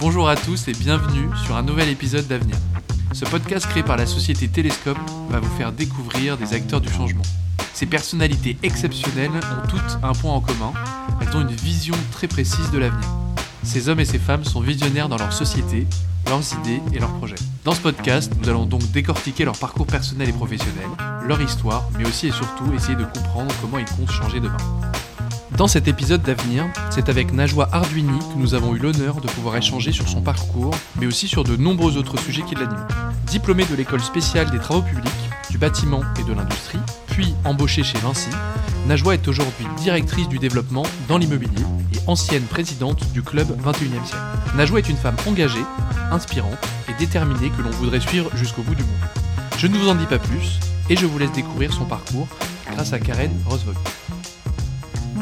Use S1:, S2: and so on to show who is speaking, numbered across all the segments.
S1: Bonjour à tous et bienvenue sur un nouvel épisode d'Avenir. Ce podcast créé par la société Télescope va vous faire découvrir des acteurs du changement. Ces personnalités exceptionnelles ont toutes un point en commun, elles ont une vision très précise de l'avenir. Ces hommes et ces femmes sont visionnaires dans leur société, leurs idées et leurs projets. Dans ce podcast, nous allons donc décortiquer leur parcours personnel et professionnel, leur histoire, mais aussi et surtout essayer de comprendre comment ils comptent changer demain. Dans cet épisode d'Avenir, c'est avec Najwa Arduini que nous avons eu l'honneur de pouvoir échanger sur son parcours, mais aussi sur de nombreux autres sujets qui l'animent. Diplômée de l'école spéciale des travaux publics, du bâtiment et de l'industrie, puis embauchée chez Vinci, Najwa est aujourd'hui directrice du développement dans l'immobilier et ancienne présidente du club 21e siècle. Najwa est une femme engagée, inspirante et déterminée que l'on voudrait suivre jusqu'au bout du monde. Je ne vous en dis pas plus et je vous laisse découvrir son parcours grâce à Karen Rosvog.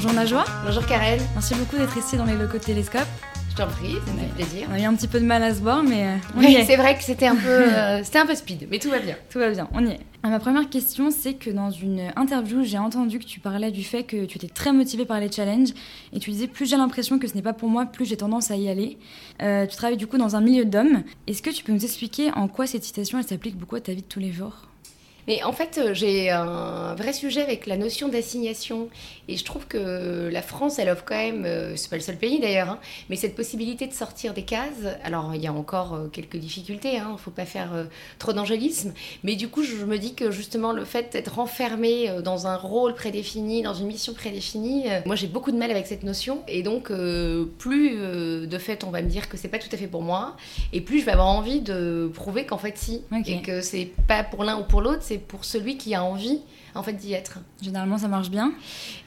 S2: Bonjour Najwa.
S3: Bonjour Karen.
S2: Merci beaucoup d'être ici dans les locaux de Télescope.
S3: Je t'en prie, ça fait plaisir.
S2: On a eu un petit peu de mal à se voir, mais euh, on y
S3: Oui,
S2: est.
S3: c'est vrai que c'était un peu, euh, c'était un peu speed, mais tout va bien.
S2: Tout va bien, on y est. Euh, Ma première question, c'est que dans une interview, j'ai entendu que tu parlais du fait que tu étais très motivée par les challenges et tu disais plus j'ai l'impression que ce n'est pas pour moi, plus j'ai tendance à y aller. Euh, tu travailles du coup dans un milieu d'hommes. Est-ce que tu peux nous expliquer en quoi cette citation elle s'applique beaucoup à ta vie de tous les jours?
S3: Mais en fait, euh, j'ai un vrai sujet avec la notion d'assignation. Et je trouve que la France, elle offre quand même, euh, c'est pas le seul pays d'ailleurs, hein, mais cette possibilité de sortir des cases. Alors, il y a encore euh, quelques difficultés, hein, faut pas faire trop d'angélisme. Mais du coup, je me dis que justement, le fait d'être enfermé dans un rôle prédéfini, dans une mission prédéfinie, moi j'ai beaucoup de mal avec cette notion. Et donc, plus de fait, on va me dire que c'est pas tout à fait pour moi, et plus je vais avoir envie de prouver qu'en fait, si. Et que c'est pas pour l'un ou pour l'autre, c'est pour celui qui a envie en fait d'y être.
S2: Généralement, ça marche bien.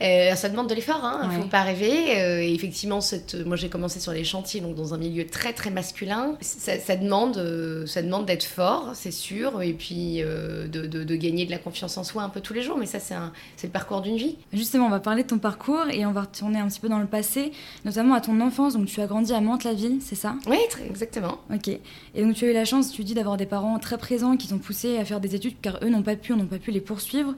S3: Euh, ça demande de l'effort, hein. il
S2: Ouais.
S3: faut pas rêver. Euh, et effectivement, cette, moi j'ai commencé sur les chantiers, donc dans un milieu très très masculin. Ça, ça demande, euh, ça demande d'être fort, c'est sûr, et puis de, de- de gagner de la confiance en soi un peu tous les jours. Mais ça, c'est un- c'est le parcours d'une vie.
S2: Justement, on va parler de ton parcours et on va retourner un petit peu dans le passé, notamment à ton enfance. Donc, tu as grandi à Mantes-la-Ville, c'est ça?
S3: Oui, très exactement.
S2: Ok. Et donc tu as eu la chance, tu dis, d'avoir des parents très présents qui t'ont poussé à faire des études car eux n'ont pas pu, n'ont pas pu les poursuivre.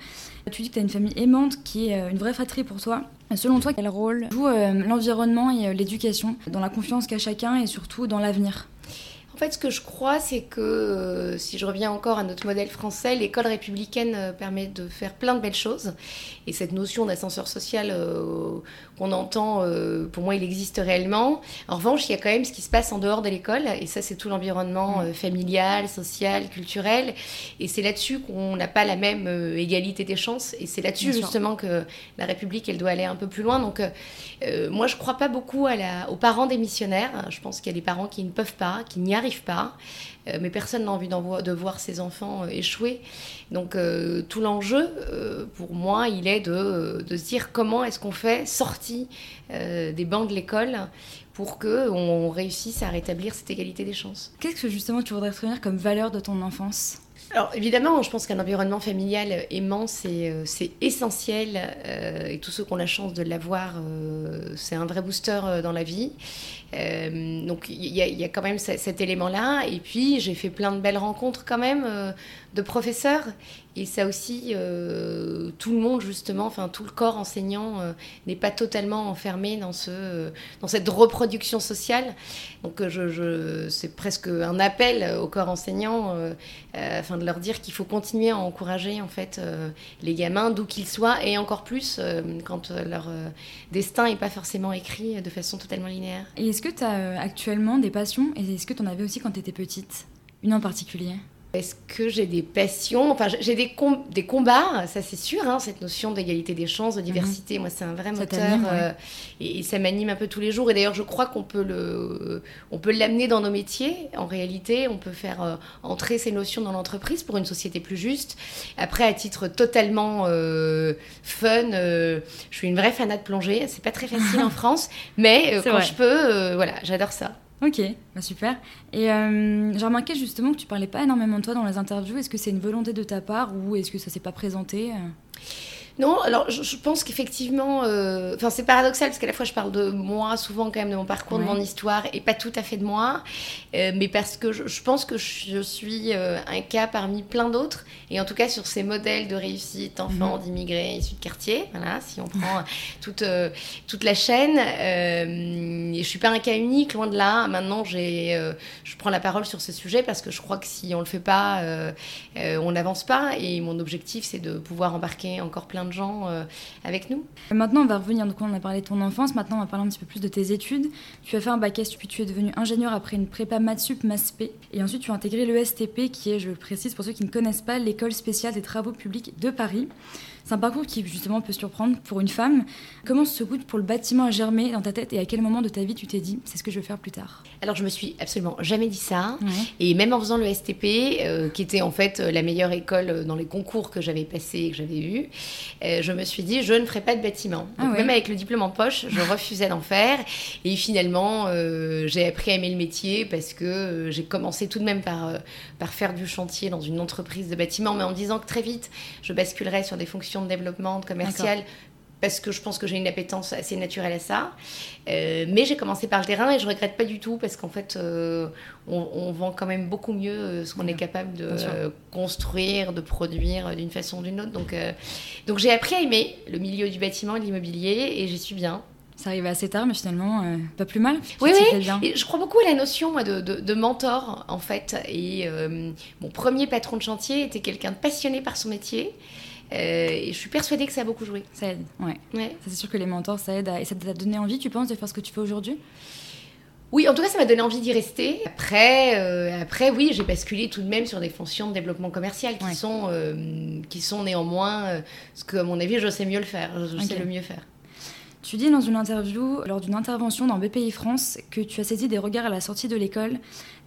S2: Tu dis que tu as une famille aimante qui est euh, une vraie fratrie pour toi. Selon toi, quel rôle joue euh, l'environnement et euh, l'éducation dans la confiance qu'a chacun et surtout dans l'avenir?
S3: En fait, ce que je crois, c'est que euh, si je reviens encore à notre modèle français, l'école républicaine euh, permet de faire plein de belles choses. Et cette notion d'ascenseur social euh, qu'on entend, euh, pour moi, il existe réellement. En revanche, il y a quand même ce qui se passe en dehors de l'école. Et ça, c'est tout l'environnement euh, familial, social, culturel. Et c'est là-dessus qu'on n'a pas la même égalité des chances. Et c'est là-dessus, justement, que la République, elle doit aller un peu plus loin. Donc, moi, je crois pas beaucoup à la, aux parents des missionnaires. Je pense qu'il y a des parents qui ne peuvent pas, qui n'y arrivent pas. Euh, mais personne n'a envie de voir ses enfants euh, échouer. Donc, euh, tout l'enjeu, pour moi, il est de, de se dire comment est-ce qu'on fait sortie des bancs de l'école pour qu'on on réussisse à rétablir cette égalité des chances.
S2: Qu'est-ce que justement tu voudrais retenir comme valeur de ton enfance?
S3: Alors évidemment, je pense qu'un environnement familial aimant, c'est euh, c'est essentiel. euh, et tous ceux qui ont la chance de l'avoir, euh, c'est un vrai booster euh, dans la vie. Euh, donc il y, y a quand même ce- cet élément-là. Et puis j'ai fait plein de belles rencontres quand même euh, de professeurs. Et ça aussi, euh, tout le monde justement, enfin tout le corps enseignant euh, n'est pas totalement enfermé dans, ce, dans cette reproduction sociale. Donc euh, je, c'est presque un appel au corps enseignant. euh, euh, afin de leur dire qu'il faut continuer à encourager en fait euh, les gamins d'où qu'ils soient et encore plus euh, quand euh, leur euh, destin n'est pas forcément écrit de façon totalement linéaire.
S2: Et est-ce que tu as actuellement des passions et est-ce que tu en avais aussi quand tu étais petite? Une en particulier?
S3: Est-ce que j'ai des passions? Enfin, j'ai des, com- des combats, ça c'est sûr, hein, cette notion d'égalité des chances, de diversité, moi c'est un vrai moteur
S2: ouais.
S3: euh, et, et ça m'anime un peu tous les jours. Et d'ailleurs, je crois qu'on peut le, on peut l'amener dans nos métiers. En réalité, on peut faire euh, entrer ces notions dans l'entreprise pour une société plus juste. Après, à titre totalement euh, fun, euh, je suis une vraie fanat de plongée. C'est pas très facile en France, mais quand
S2: vrai.
S3: je peux, voilà, j'adore ça.
S2: Ok, bah super. Et euh, j'ai remarqué justement que tu parlais pas énormément de toi dans les interviews. Est-ce que c'est une volonté de ta part ou est-ce que ça s'est pas présenté euh?
S3: Non, alors je, pense qu'effectivement, euh, enfin c'est paradoxal parce qu'à la fois je parle de moi souvent quand même de mon parcours, de mon histoire et pas tout à fait de moi, euh, mais parce que je, pense que je suis euh, un cas parmi plein d'autres et en tout cas sur ces modèles de réussite enfants mhm. d'immigrés issus de quartier, voilà, si on prend toute toute la chaîne, je suis pas un cas unique, loin de là. Maintenant j'ai, je prends la parole sur ce sujet parce que je crois que si on le fait pas, on n'avance pas et mon objectif c'est de pouvoir embarquer encore plein de gens euh, avec nous.
S2: Maintenant, on va revenir, donc on a parlé de ton enfance, maintenant on va parler un petit peu plus de tes études. Tu as fait un bac S, puis tu es devenu ingénieur après une prépa Matsup MASP, et ensuite tu as intégré l'ESTP, qui est, je le précise pour ceux qui ne connaissent pas, l'école spéciale des travaux publics de Paris. C'est un parcours qui justement peut surprendre pour une femme. Comment ce goût pour le bâtiment a germé dans ta tête et à quel moment de ta vie tu t'es dit c'est ce que je veux faire plus tard?
S3: Alors je me suis absolument jamais dit ça. Et même en faisant le STP, euh, qui était en fait euh, la meilleure école dans les concours que j'avais passés et que j'avais eu, euh, je me suis dit je ne ferai pas de bâtiment. Ah même avec le diplôme en poche, je refusais d'en faire. Et finalement, j'ai appris à aimer le métier parce que j'ai commencé tout de même par, par faire du chantier dans une entreprise de bâtiment, mais en me disant que très vite, je basculerais sur des fonctions de développement, de commercial, parce que je pense que j'ai une appétence assez naturelle à ça. Euh, mais j'ai commencé par le terrain et je regrette pas du tout parce qu'en fait, euh, on, vend quand même beaucoup mieux euh, ce qu'on est capable de construire, de produire d'une façon ou d'une autre. Donc, donc j'ai appris à aimer le milieu du bâtiment et de l'immobilier et j'y suis bien.
S2: Ça arrive assez tard, mais finalement, pas plus mal.
S3: Oui, oui. Et je crois beaucoup à la notion de, de, mentor, en fait. Et mon premier patron de chantier était quelqu'un de passionné par son métier. Euh, et je suis persuadée que ça a beaucoup joué.
S2: Ça aide, ouais. ouais. c'est sûr que les mentors, ça aide. Et ça t'a donné envie, tu penses, de faire ce que tu fais aujourd'hui?
S3: Oui, en tout cas, ça m'a donné envie d'y rester. Après, euh, après oui, j'ai basculé tout de même sur des fonctions de développement commercial qui, sont, euh, qui sont néanmoins ce que, à mon avis, je sais mieux le faire. Je sais le mieux faire.
S2: Tu dis dans une interview, lors d'une intervention dans BPI France, que tu as saisi des regards à la sortie de l'école,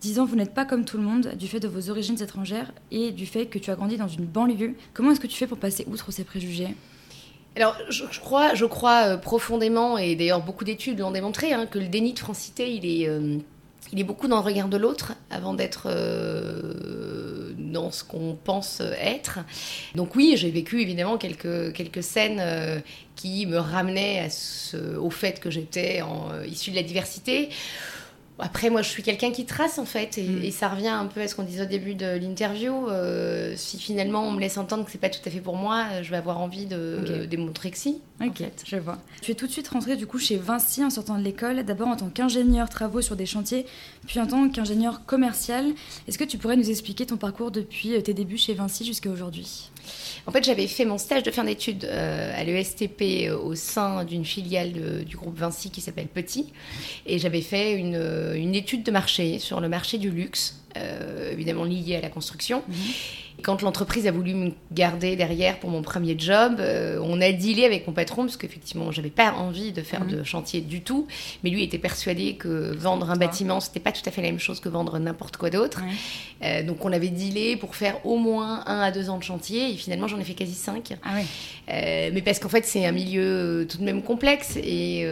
S2: disant vous n'êtes pas comme tout le monde du fait de vos origines étrangères et du fait que tu as grandi dans une banlieue. Comment est-ce que tu fais pour passer outre ces préjugés?
S3: Alors, je, crois, je crois euh, profondément, et d'ailleurs beaucoup d'études l'ont démontré, hein, que le déni de francité, il est, euh, il est beaucoup dans le regard de l'autre avant d'être euh, dans ce qu'on pense être. Donc oui, j'ai vécu évidemment quelques, quelques scènes qui me à ce, au fait que j'étais euh, issue de la diversité. Après, moi, je suis quelqu'un qui trace, en fait, mm. et, ça revient un peu à ce qu'on disait au début de l'interview. Euh, si finalement on me laisse entendre que c'est pas tout à fait pour moi, je vais avoir envie de démontrer que si.
S2: Ok, je vois. Tu es tout de suite rentrée du coup chez Vinci en sortant de l'école, d'abord en tant qu'ingénieur travaux sur des chantiers, puis en tant qu'ingénieur commercial. Est-ce que tu pourrais nous expliquer ton parcours depuis euh, tes débuts chez Vinci jusqu'à aujourd'hui?
S3: En fait, j'avais fait mon stage de fin d'études euh, à l'ESTP euh, au sein d'une filiale du groupe Vinci qui s'appelle Petit. Et j'avais fait une, étude de marché sur le marché du luxe, évidemment lié à la construction. Mhm. Quand l'entreprise a voulu me garder derrière pour mon premier job, euh, on a dealé avec mon patron parce qu'effectivement, j'avais pas envie de faire de mhm. chantier du tout. Mais lui était persuadé que vendre un bâtiment, c'était pas tout à fait la même chose que vendre n'importe quoi d'autre. Euh, donc on avait dealé pour faire au moins un à deux ans de chantier et finalement j'en ai fait quasi cinq.
S2: Ah
S3: euh, mais parce qu'en fait c'est un milieu tout de même complexe et,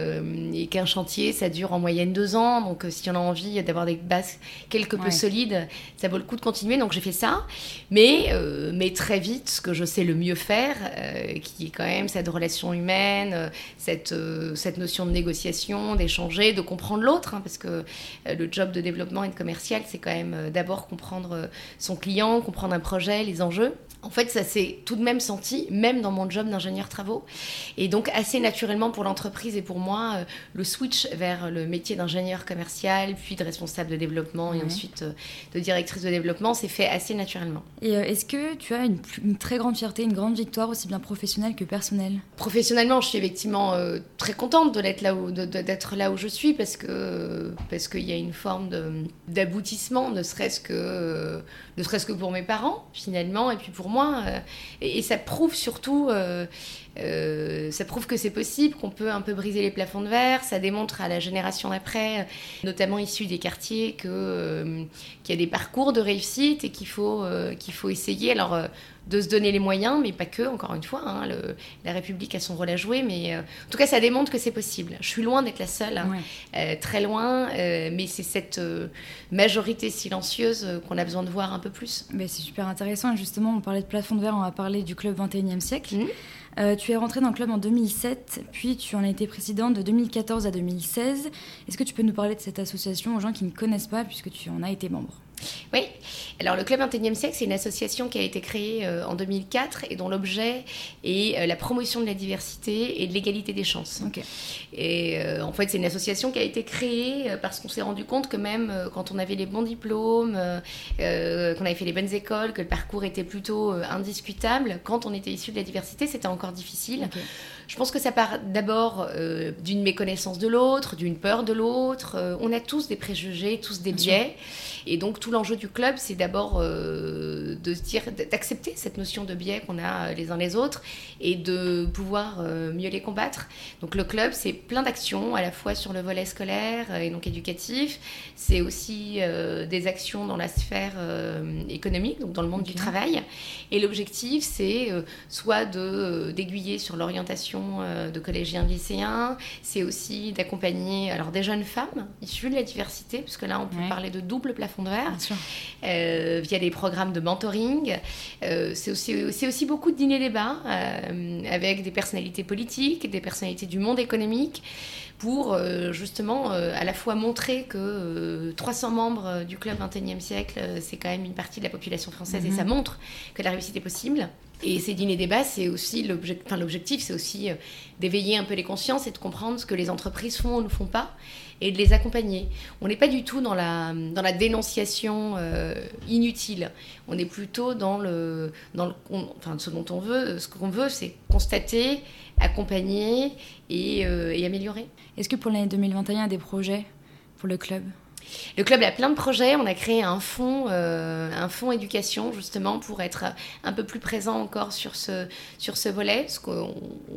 S3: et qu'un chantier ça dure en moyenne deux ans. Donc si on a envie d'avoir des bases quelque peu solides, ça vaut le coup de continuer. Donc j'ai fait ça. Mais euh, mais, très vite, ce que je sais le mieux faire, euh, qui est quand même cette relation humaine, euh, cette, cette notion de négociation, d'échanger, de comprendre l'autre, hein, parce que le job de développement et de commercial, c'est quand même d'abord comprendre son client, comprendre un projet, les enjeux. En fait, ça s'est tout de même senti, même dans mon job d'ingénieur travaux. Et donc, assez naturellement pour l'entreprise et pour moi, le switch vers le métier d'ingénieur commercial, puis de responsable de développement et ensuite de directrice de développement, s'est fait assez naturellement.
S2: Et est-ce que tu as une, très grande fierté, une grande victoire, aussi bien professionnelle que personnelle?
S3: Professionnellement, je suis effectivement euh, très contente d'être là où je suis parce que parce qu'il y a une forme d'aboutissement, ne serait-ce que euh, ne serait-ce que pour mes parents finalement, et puis pour moi, euh, et, ça prouve surtout euh, ça prouve que c'est possible, qu'on peut un peu briser les plafonds de verre. Ça démontre à la génération d'après, notamment issue des quartiers, euh, qu'il y a des parcours de réussite et qu'il faut, euh, qu'il faut essayer. Alors, de se donner les moyens, mais pas que, encore une fois. Hein, la République a son rôle à jouer, mais en tout cas, ça démontre que c'est possible. Je suis loin d'être la seule, hein, très loin, mais c'est cette majorité silencieuse qu'on a besoin de voir un peu plus.
S2: Mais c'est super intéressant. justement, on parlait de plafond de verre, on va parler du club 21e siècle. Mmh. Euh, tu es rentrée dans le club en 2007, puis tu en as été présidente de 2014 à 2016. Est-ce que tu peux nous parler de cette association aux gens qui ne connaissent pas, puisque tu en as été membre?
S3: Oui, alors le Club 21e siècle, c'est une association qui a été créée euh, en 2004 et dont l'objet est euh, la promotion de la diversité et de l'égalité des chances. Et euh, en fait, c'est une association qui a été créée parce qu'on s'est rendu compte que même quand on avait les bons diplômes, qu'on avait fait les bonnes écoles, que le parcours était plutôt indiscutable, quand on était issu de la diversité, c'était encore difficile. Je pense que ça part d'abord d'une méconnaissance de l'autre, d'une peur de l'autre. on a tous des préjugés, tous des biais. Et donc tout l'enjeu du club, c'est d'abord euh, de se dire, d'accepter cette notion de biais qu'on a euh, les uns les autres et de pouvoir euh, mieux les combattre. Donc le club, c'est plein d'actions, à la fois sur le volet scolaire et donc éducatif. C'est aussi des actions dans la sphère économique, donc dans le monde du travail. Et l'objectif, c'est soit de d'aiguiller sur l'orientation de collégiens, lycéens. C'est aussi d'accompagner alors des jeunes femmes issues de la diversité, puisque là, on peut parler de double plafond de verre, euh, via des programmes de mentoring. Euh, c'est aussi, aussi, beaucoup de dîners-débats euh, avec des personnalités politiques, des personnalités du monde économique pour justement à la fois montrer que 300 membres du club 21e siècle, c'est quand même une partie de la population française et ça mhm. montre que la réussite est possible. Et ces dîners-débats, c'est aussi l'objectif, c'est aussi d'éveiller un peu les consciences et de comprendre ce que les entreprises font ou ne font pas et de les accompagner. On n'est pas du tout dans la, dans la dénonciation euh, inutile. On est plutôt dans le, dans le, enfin, ce dont on veut, ce qu'on veut, c'est constater, accompagner et, euh, et améliorer.
S2: Est-ce que pour l'année 2021, il y a des projets pour le club?
S3: Le club a plein de projets. On a créé un fonds, euh, un fonds éducation justement pour être un peu plus présent encore sur ce, sur ce volet, parce qu'on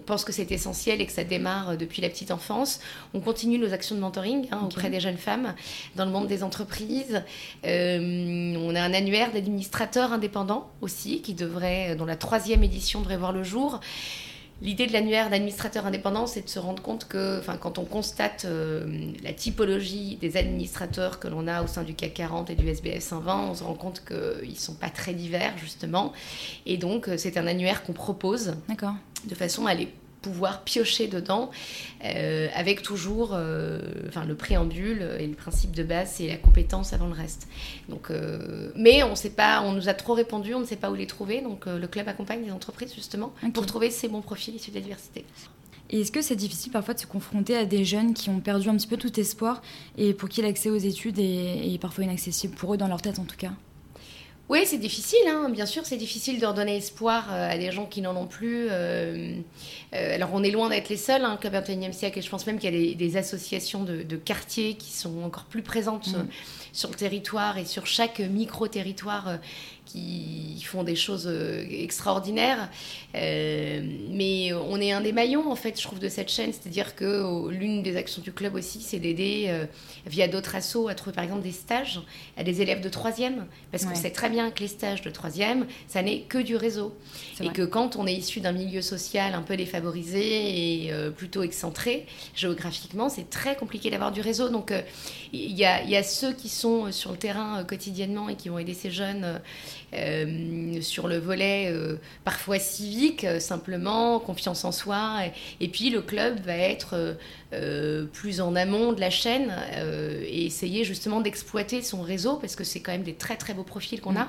S3: pense que c'est essentiel et que ça démarre depuis la petite enfance. On continue nos actions de mentoring hein, auprès des jeunes femmes dans le monde des entreprises. Euh, on a un annuaire d'administrateurs indépendants aussi, qui devrait, dont la troisième édition devrait voir le jour. L'idée de l'annuaire d'administrateurs indépendants, c'est de se rendre compte que, enfin, quand on constate euh, la typologie des administrateurs que l'on a au sein du CAC 40 et du SBF 120, on se rend compte qu'ils ne sont pas très divers, justement. Et donc, euh, c'est un annuaire qu'on propose de façon à les pouvoir piocher dedans euh, avec toujours euh, enfin, le préambule et le principe de base, c'est la compétence avant le reste. Donc, euh, mais on sait pas, on nous a trop répondu, on ne sait pas où les trouver. Donc le club accompagne les entreprises justement pour trouver ces bons profils issus de la diversité.
S2: Et est-ce que c'est difficile parfois de se confronter à des jeunes qui ont perdu un petit peu tout espoir et pour qui l'accès aux études est, est parfois inaccessible, pour eux dans leur tête en tout cas?
S3: Oui, c'est difficile, hein. bien sûr, c'est difficile de redonner espoir euh, à des gens qui n'en ont plus. Euh, euh, alors, on est loin d'être les seuls, hein, Club 21e siècle, et je pense même qu'il y a des, associations de, quartiers qui sont encore plus présentes mm. sur le territoire et sur chaque micro-territoire qui font des choses euh, extraordinaires. Euh, mais on est un des maillons, en fait, je trouve, de cette chaîne. C'est-à-dire que l'une des actions du club aussi, c'est d'aider, euh, via d'autres assos, à trouver, par exemple, des stages à des élèves de troisième. Parce qu'on sait très bien que les stages de troisième, ça n'est que du réseau. Et que quand on est issu d'un milieu social un peu défavorisé et plutôt excentré, géographiquement, c'est très compliqué d'avoir du réseau. Donc, il y, a, y, a, ceux qui sont sur le terrain quotidiennement et qui vont aider ces jeunes euh, sur le volet euh, parfois civique, euh, simplement, confiance en soi. Et, puis le club va être plus en amont de la chaîne et essayer justement d'exploiter son réseau, parce que c'est quand même des très très beaux profils qu'on a.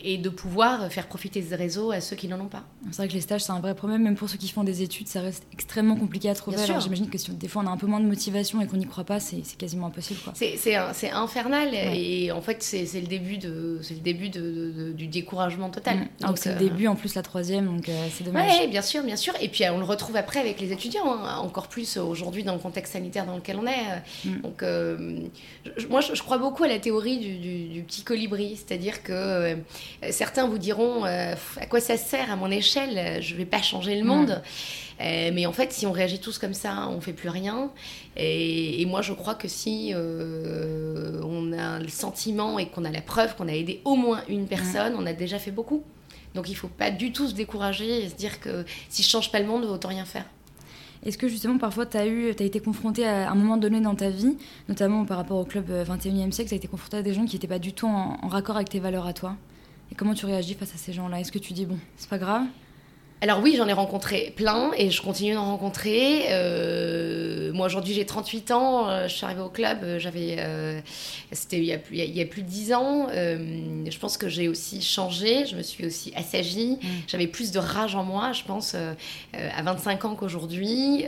S3: Et de pouvoir faire profiter ce réseau à ceux qui n'en ont pas.
S2: C'est vrai que les stages, c'est un vrai problème, même pour ceux qui font des études, ça reste extrêmement compliqué à trouver. Alors j'imagine que si des fois on a un peu moins de motivation et qu'on n'y croit pas, c'est quasiment impossible.
S3: C'est infernal et en fait c'est le début, de, le début de, du découragement total. Mm.
S2: Donc c'est le euh, début en plus la troisième, donc euh, c'est dommage.
S3: Oui, bien sûr, bien sûr. Et puis on le retrouve après avec les étudiants, hein, encore plus aujourd'hui dans le contexte sanitaire dans lequel on est. Mm. Donc euh, moi je, crois beaucoup à la théorie du, du petit colibri, c'est-à-dire que euh, certains vous diront euh, à quoi ça sert à mon échelle, je ne vais pas changer le monde. Euh, mais en fait, si on réagit tous comme ça, on ne fait plus rien. Et, moi, je crois que si on a le sentiment et qu'on a la preuve qu'on a aidé au moins une personne, on a déjà fait beaucoup. Donc il ne faut pas du tout se décourager et se dire que si je ne change pas le monde, autant rien faire.
S2: Est-ce que justement parfois tu as, eu, as été confronté à un moment donné dans ta vie, notamment par rapport au club 21e siècle, tu as été confronté à des gens qui n'étaient pas du tout en, en, raccord avec tes valeurs à toi? Et comment tu réagis face à ces gens-là? Est-ce que tu dis, bon, c'est pas grave?
S3: Alors oui, j'en ai rencontré plein et je continue d'en rencontrer. Euh, moi aujourd'hui j'ai 38 ans, euh, je suis arrivée au club, euh, j'avais, c'était il y, a plus, il y a plus de 10 ans. je pense que j'ai aussi changé, je me suis aussi assagie, mm. j'avais plus de rage en moi, je pense, à 25 ans qu'aujourd'hui.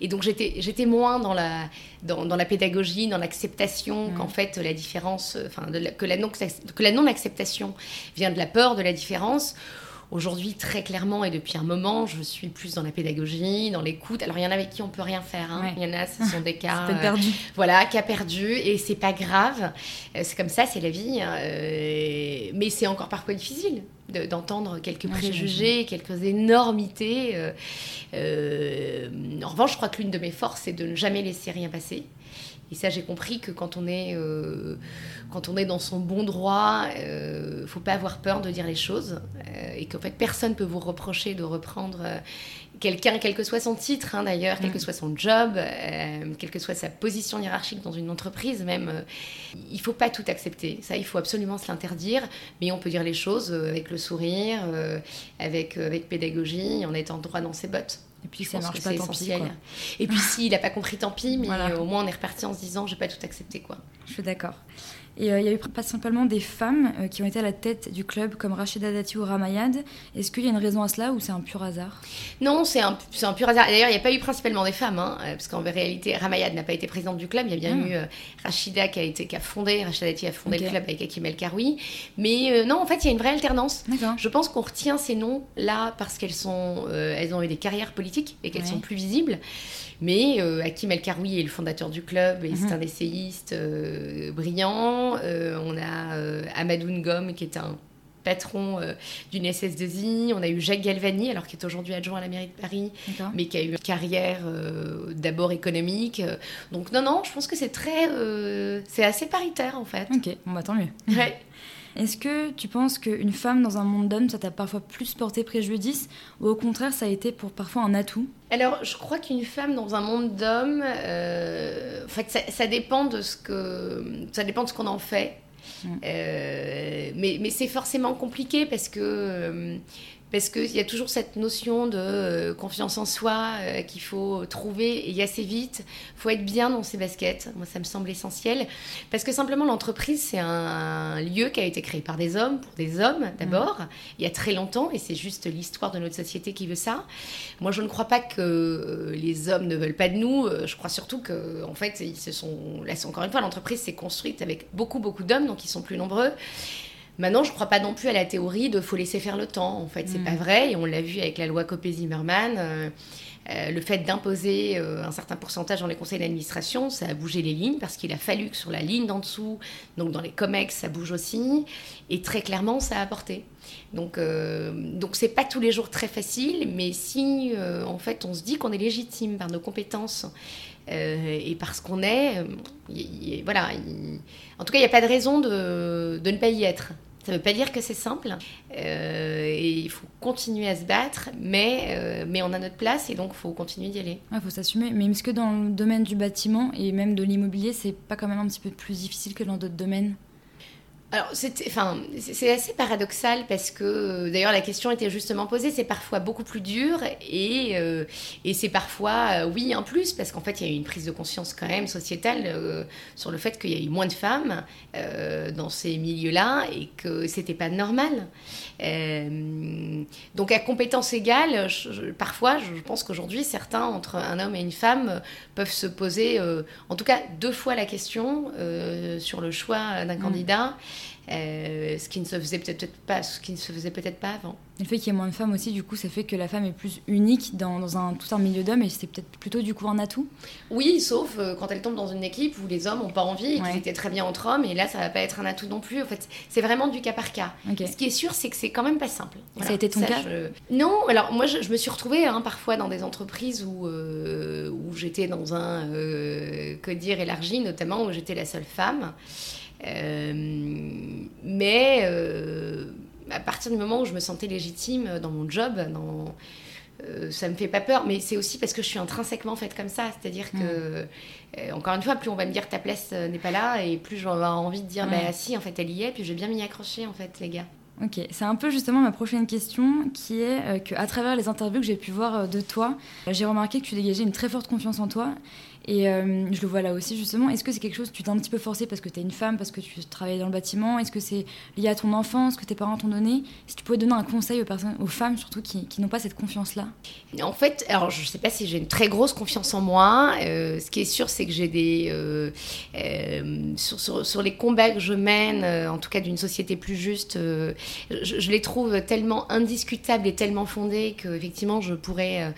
S3: et donc j'étais, j'étais moins dans la, dans, dans la pédagogie, dans l'acceptation mm. qu'en fait la différence, enfin que la non, que la non-acceptation vient de la peur de la différence Aujourd'hui, très clairement, et depuis un moment, je suis plus dans la pédagogie, dans l'écoute. Alors, il y en a avec qui on peut rien faire. Hein. Il y en a, ce sont des cas.
S2: Euh, perdu.
S3: voilà, cas perdu. Et c'est pas grave. Euh, c'est comme ça, c'est la vie. Hein. Euh, mais c'est encore parfois difficile d'entendre quelques préjugés, quelques énormités. en revanche, je crois que l'une de mes forces, c'est de ne jamais laisser rien passer. Et ça, j'ai compris que quand on est, euh, quand on est dans son bon droit, il euh, ne faut pas avoir peur de dire les choses. Euh, et qu'en fait, personne ne peut vous reprocher de reprendre quelqu'un, quel que soit son titre hein, d'ailleurs, quel que mm. soit son job, quelle que soit sa position hiérarchique dans une entreprise même. il ne faut pas tout accepter. Ça, il faut absolument se l'interdire. Mais on peut dire les choses avec le sourire, avec, avec pédagogie, en étant droit dans ses bottes.
S2: Et puis ça marche pas, tant pis.
S3: Et puis s'il n'a pas compris, tant pis, mais au moins on est reparti en se disant, j'ai pas tout accepté quoi.
S2: Je suis d'accord. Et euh, il y a eu principalement des femmes euh, qui ont été à la tête du club, comme Rachida Dati ou Ramayad. Est-ce qu'il y a une raison à cela ou c'est un pur hasard?
S3: Non, c'est un, un, pur hasard. D'ailleurs, il n'y a pas eu principalement des femmes, hein, euh, parce qu'en réalité, Ramayad n'a pas été présidente du club. Il y a bien ah. eu Rachida qui a, été, qui a fondé, Rachida Dati a fondé le club avec Akim El Karoui. Mais non, en fait, il y a une vraie alternance. Je pense qu'on retient ces noms-là parce qu'elles sont, elles ont eu des carrières politiques et qu'elles sont plus visibles. Mais Hakim El Karoui est le fondateur du club et c'est mhm. un essayiste brillant. Euh, on a Amadou Ngom qui est un patron d'une SS2I. On a eu Jacques Galvani, alors qui est aujourd'hui adjoint à la mairie de Paris, mais qui a eu une carrière d'abord économique. Donc non, non, je pense que c'est très, c'est assez paritaire en fait.
S2: Ok, on va tant mieux. Ouais. Est-ce que tu penses qu'une femme dans un monde d'hommes, ça t'a parfois plus porté préjudice ou au contraire, ça a été pour parfois un atout?
S3: Alors, je crois qu'une femme dans un monde d'hommes, euh, fait, ça, dépend de ce que ça dépend de ce qu'on en fait. Euh, mais, mais c'est forcément compliqué parce que euh, parce qu'il y a toujours cette notion de euh, confiance en soi euh, qu'il faut trouver et assez vite. Il faut être bien dans ses baskets. Moi, ça me semble essentiel. Parce que simplement, l'entreprise, c'est un, lieu qui a été créé par des hommes, pour des hommes d'abord, mmh. il y a très longtemps, et c'est juste l'histoire de notre société qui veut ça. Moi, je ne crois pas que euh, les hommes ne veulent pas de nous. Je crois surtout que, en fait, ils se sont. Là, encore une fois, l'entreprise s'est construite avec beaucoup, beaucoup d'hommes, donc ils sont plus nombreux. Maintenant, je ne crois pas non plus à la théorie de faut laisser faire le temps. En fait, c'est mm. pas vrai. Et on l'a vu avec la loi Copé-Zimmermann. Euh, euh, le fait d'imposer euh, un certain pourcentage dans les conseils d'administration, ça a bougé les lignes parce qu'il a fallu que sur la ligne d'en dessous, donc dans les COMEX, ça bouge aussi. Et très clairement, ça a apporté. Donc, donc c'est pas tous les jours très facile, mais si en fait on se dit qu'on est légitime par nos compétences euh, et parce qu'on est, euh, voilà, en tout cas, il n'y a pas de raison de, ne pas y être. Ça ne veut pas dire que c'est simple, euh, il faut continuer à se battre, mais, mais on a notre place et donc il faut continuer d'y aller.
S2: Il faut s'assumer. Mais est-ce que dans le domaine du bâtiment et même de l'immobilier, c'est pas quand même un petit peu plus difficile que dans d'autres domaines?
S3: Alors, c'est assez paradoxal parce que, d'ailleurs, la question était justement posée, c'est parfois beaucoup plus dur et, euh, et c'est parfois, euh, oui, un plus, parce qu'en fait, il y a eu une prise de conscience quand même sociétale euh, sur le fait qu'il y a eu moins de femmes dans ces milieux-là et que c'était pas normal. donc, à compétence égale, parfois, je pense qu'aujourd'hui, certains, entre un homme et une femme, peuvent se poser, en tout cas, deux fois la question sur le choix d'un mmh. candidat. Euh, ce qui ne se faisait peut-être pas, ce qui ne se faisait peut-être pas avant.
S2: Le fait qu'il y ait moins de femmes aussi, du coup, ça fait que la femme est plus unique dans, dans un, tout un milieu d'hommes et c'est peut-être plutôt du coup un atout.
S3: Oui, sauf euh, quand elle tombe dans une équipe où les hommes n'ont pas envie et qu'ils étaient très bien entre hommes et là, ça va pas être un atout non plus. En fait, c'est vraiment du cas par cas. Ce qui est sûr, c'est que c'est quand même pas simple.
S2: Ça a été ton cas
S3: Non, alors moi, je, me suis retrouvée hein, parfois dans des entreprises où, euh, où j'étais dans un codir élargi, notamment où j'étais la seule femme. Euh, mais euh, à partir du moment où je me sentais légitime dans mon job, dans, euh, ça me fait pas peur, mais c'est aussi parce que je suis intrinsèquement faite comme ça. C'est-à-dire que, mm. encore une fois, plus on va me dire ta place n'est pas là, et plus j'aurai envie de dire, bah si, en fait, elle y est, puis je vais bien m'y accrocher, en fait, les gars.
S2: Ok, c'est un peu justement ma prochaine question qui est euh, qu'à travers les interviews que j'ai pu voir euh, de toi, j'ai remarqué que tu dégageais une très forte confiance en toi et euh, je le vois là aussi justement. Est-ce que c'est quelque chose que tu t'es un petit peu forcé parce que tu es une femme, parce que tu travailles dans le bâtiment? Est-ce que c'est lié à ton enfance, que tes parents t'ont donné? Si tu pouvais donner un conseil aux personnes, aux femmes surtout qui, qui n'ont pas cette confiance-là?
S3: En fait, alors je ne sais pas si j'ai une très grosse confiance en moi. Euh, ce qui est sûr, c'est que j'ai des euh, sur, sur, sur, les combats que je mène, en tout cas d'une société plus juste, je, je, les trouve tellement indiscutables et tellement fondés que effectivement je pourrais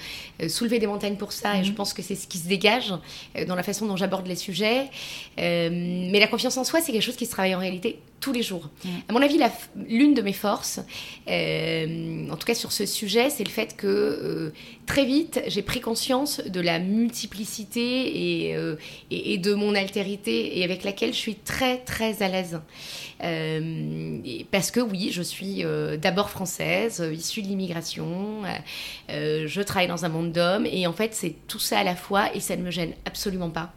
S3: soulever des montagnes pour ça. Mmh. Et je pense que c'est ce qui se dégage. Euh, dans la façon dont j'aborde les sujets. Euh, mais la confiance en soi, c'est quelque chose qui se travaille en réalité tous les jours. Mm. À mon avis, l'une de mes forces, euh, en tout cas sur ce sujet, c'est le fait que très vite, j'ai pris conscience de la multiplicité et, et, de mon altérité et avec laquelle je suis très très à l'aise. parce que oui, je suis d'abord française, issue de l'immigration, je travaille dans un monde d'hommes et en fait c'est tout ça à la fois et ça ne me gêne absolument pas.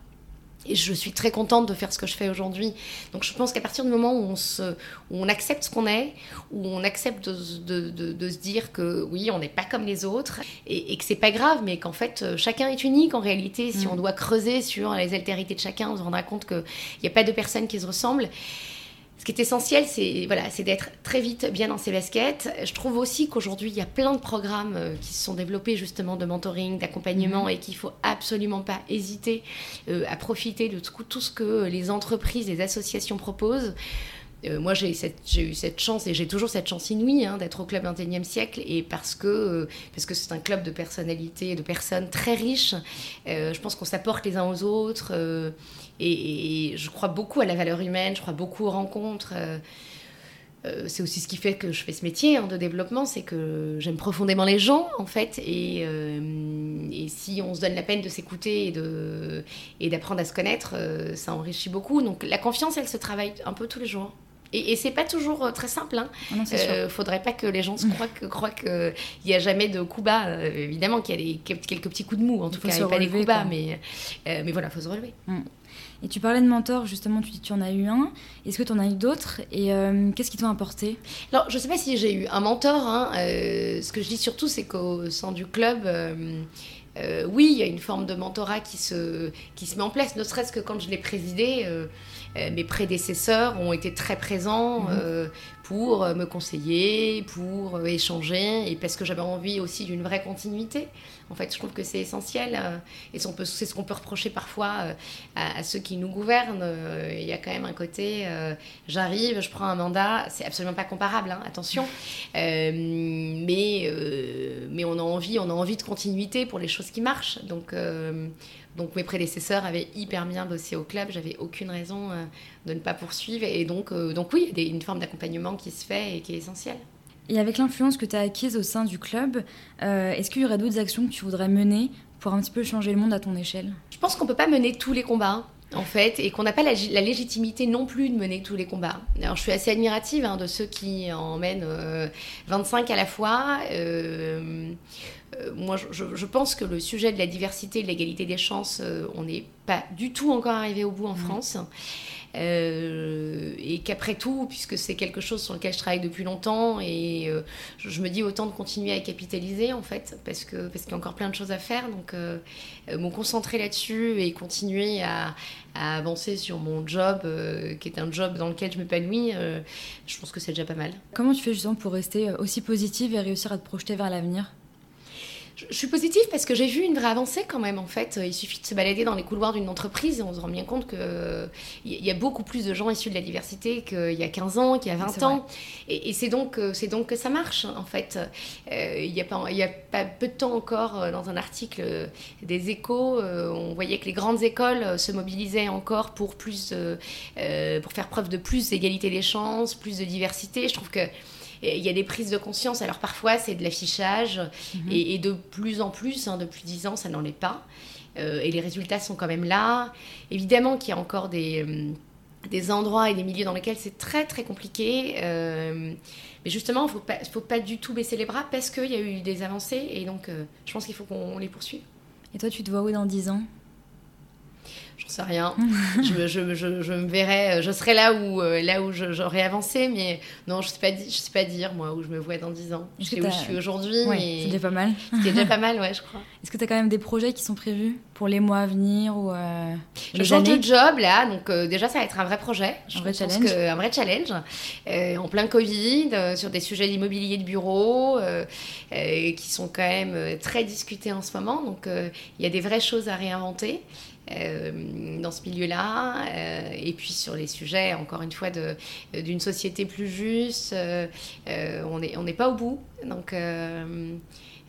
S3: Et je suis très contente de faire ce que je fais aujourd'hui. Donc je pense qu'à partir du moment où on, se, où on accepte ce qu'on est, où on accepte de, de, de, se dire que oui, on n'est pas comme les autres, et, et que c'est pas grave, mais qu'en fait euh, chacun est unique en réalité, si mm. on doit creuser sur les altérités de chacun, on se rendra compte qu'il n'y a pas deux personnes qui se ressemblent qui est essentiel, c'est voilà, c'est d'être très vite bien dans ses baskets. Je trouve aussi qu'aujourd'hui, il y a plein de programmes euh, qui se sont développés justement de mentoring, d'accompagnement, mhm. et qu'il faut absolument pas hésiter euh, à profiter de tout, ce que les entreprises, les associations proposent. Euh, moi, j'ai eu cette chance et j'ai toujours cette chance inouïe hein, d'être au club 21e siècle et parce que parce que c'est un club de personnalités, de personnes très riches. je pense qu'on s'apporte les uns aux autres et, je crois beaucoup à la valeur humaine, je crois beaucoup aux rencontres. Euh, euh, c'est aussi ce qui fait que je fais ce métier hein, de développement, c'est que j'aime profondément les gens en fait, et, euh, et, si on se donne la peine de s'écouter et, et d'apprendre à se connaître, ça enrichit beaucoup. Donc la confiance, elle se travaille un peu tous les jours. Et, et c'est pas toujours très simple. Hein.
S2: Ah euh,
S3: faudrait pas que les gens se croient que croient qu'il n'y a jamais de coups bas. évidemment qu'il y a quelques petits coups de mou, en tout cas, n'y a pas des coups bas, mais, mais voilà, il faut se relever.
S2: Mm. Et tu parlais de mentor, justement, tu dis tu en as eu un. Est-ce que tu en as eu d'autres? Et euh, qu'est-ce qui t'ont apporté?
S3: Alors, je ne sais pas si j'ai eu un mentor. Hein. Euh, ce que je dis surtout, c'est qu'au sein du club, euh, oui, il y a une forme de mentorat qui se, qui se met en place, ne serait-ce que quand je l'ai présidé. Mes prédécesseurs ont été très présents mmh pour me conseiller, pour échanger, et parce que j'avais envie aussi d'une vraie continuité. En fait, je trouve que c'est essentiel, euh, et c'est ce qu'on peut reprocher parfois euh, à, ceux qui nous gouvernent. Euh, il y a quand même un côté, j'arrive, je prends un mandat, c'est absolument pas comparable, hein, attention, mais, mais on a envie, on a envie de continuité pour les choses qui marchent. Donc, donc mes prédécesseurs avaient hyper bien bossé au club, j'avais aucune raison de ne pas poursuivre. Et donc, donc oui, il y a une forme d'accompagnement qui se fait et qui est essentielle.
S2: Et avec l'influence que tu as acquise au sein du club, euh, est-ce qu'il y aurait d'autres actions que tu voudrais mener pour un petit peu changer le monde à ton échelle?
S3: Je pense qu'on ne peut pas mener tous les combats en fait, et qu'on n'a pas la, légitimité non plus de mener tous les combats. Alors, je suis assez admirative hein, de ceux qui en mènent 25 euh, à la fois. Euh, moi, je, pense que le sujet de la diversité, de l'égalité des chances, on n'est pas du tout encore arrivé au bout en mmh. France. Euh, et qu'après tout, puisque c'est quelque chose sur lequel je travaille depuis longtemps, et euh, je, me dis autant de continuer à capitaliser en fait, parce que parce qu'il y a encore plein de choses à faire. Donc, euh, me concentrer là-dessus et continuer à, avancer sur mon job, qui est un job dans lequel je m'épanouis, je pense que c'est déjà pas mal.
S2: Comment tu fais justement pour rester aussi positive et réussir à te projeter vers l'avenir?
S3: Je suis positive parce que j'ai vu une vraie avancée quand même. En fait, il suffit de se balader dans les couloirs d'une entreprise et on se rend bien compte qu'il il y a beaucoup plus de gens issus de la diversité qu'il y a 15 ans, qu'il y a 20 ans. Et, c'est donc, euh, donc que ça marche, en fait. Euh, il n'y a, pas, il y a pas peu de temps encore, euh, dans un article des échos, on voyait que les grandes écoles se mobilisaient encore pour, plus, pour faire preuve de plus d'égalité des chances, plus de diversité. Je trouve que il y a des prises de conscience. Alors parfois, c'est de l'affichage, mhm. et, de plus en plus, hein, depuis 10 ans, ça n'en est pas. Euh, et les résultats sont quand même là. Évidemment qu'il y a encore des, euh, des endroits et des milieux dans lesquels c'est très très compliqué. Euh, mais justement, il ne faut pas, faut pas du tout baisser les bras parce qu'il y a eu des avancées, et donc je pense qu'il faut qu'on les poursuive.
S2: Et toi, tu te vois où dans 10 ans?
S3: J'en sais rien. je, je, je, je, me verrai, je serai là où, là où j'aurais avancé, mais non, je sais pas, je sais pas dire moi où je me vois dans 10 ans. Je sais où je suis aujourd'hui.
S2: Ouais, C'est déjà pas mal.
S3: C'est déjà pas mal, ouais, je crois.
S2: Est-ce que tu as quand même des projets qui sont prévus pour les mois à venir ou
S3: Je change de job là, donc déjà ça va être un vrai projet.
S2: un vrai challenge.
S3: Que, un vrai challenge. en plein Covid, sur des sujets d'immobilier de bureau qui sont quand même très discutés en ce moment. Donc il y a des vraies choses à réinventer. Euh, dans ce milieu-là, euh, et puis sur les sujets, encore une fois, d'une société plus juste, euh, on n'est pas au bout. Donc,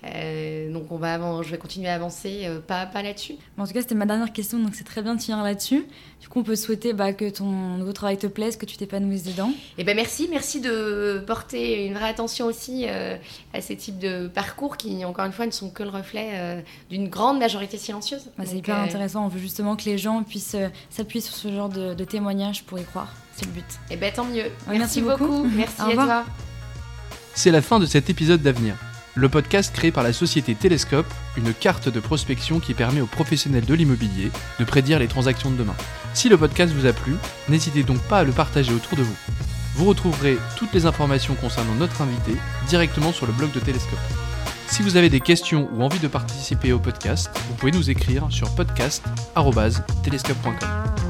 S3: euh, donc on va avant, je vais continuer à avancer euh, pas, pas là-dessus.
S2: en tout cas, c'était ma dernière question, donc c'est très bien de finir là-dessus. Du coup, on peut souhaiter bah, que ton nouveau travail te plaise, que tu t'épanouisses dedans.
S3: Et eh ben merci, merci de porter une vraie attention aussi euh, à ces types de parcours qui, encore une fois, ne sont que le reflet d'une grande majorité silencieuse.
S2: Bah, c'est hyper intéressant. On veut justement que les gens puissent s'appuyer sur ce genre de, témoignages pour y croire. C'est le but.
S3: Et eh ben tant mieux. merci, beaucoup. Merci à toi.
S1: C'est la fin de cet épisode d'avenir le podcast créé par la société Télescope, une carte de prospection qui permet aux professionnels de l'immobilier de prédire les transactions de demain. Si le podcast vous a plu, n'hésitez donc pas à le partager autour de vous. Vous retrouverez toutes les informations concernant notre invité directement sur le blog de Télescope. Si vous avez des questions ou envie de participer au podcast, vous pouvez nous écrire sur podcast.telescope.com.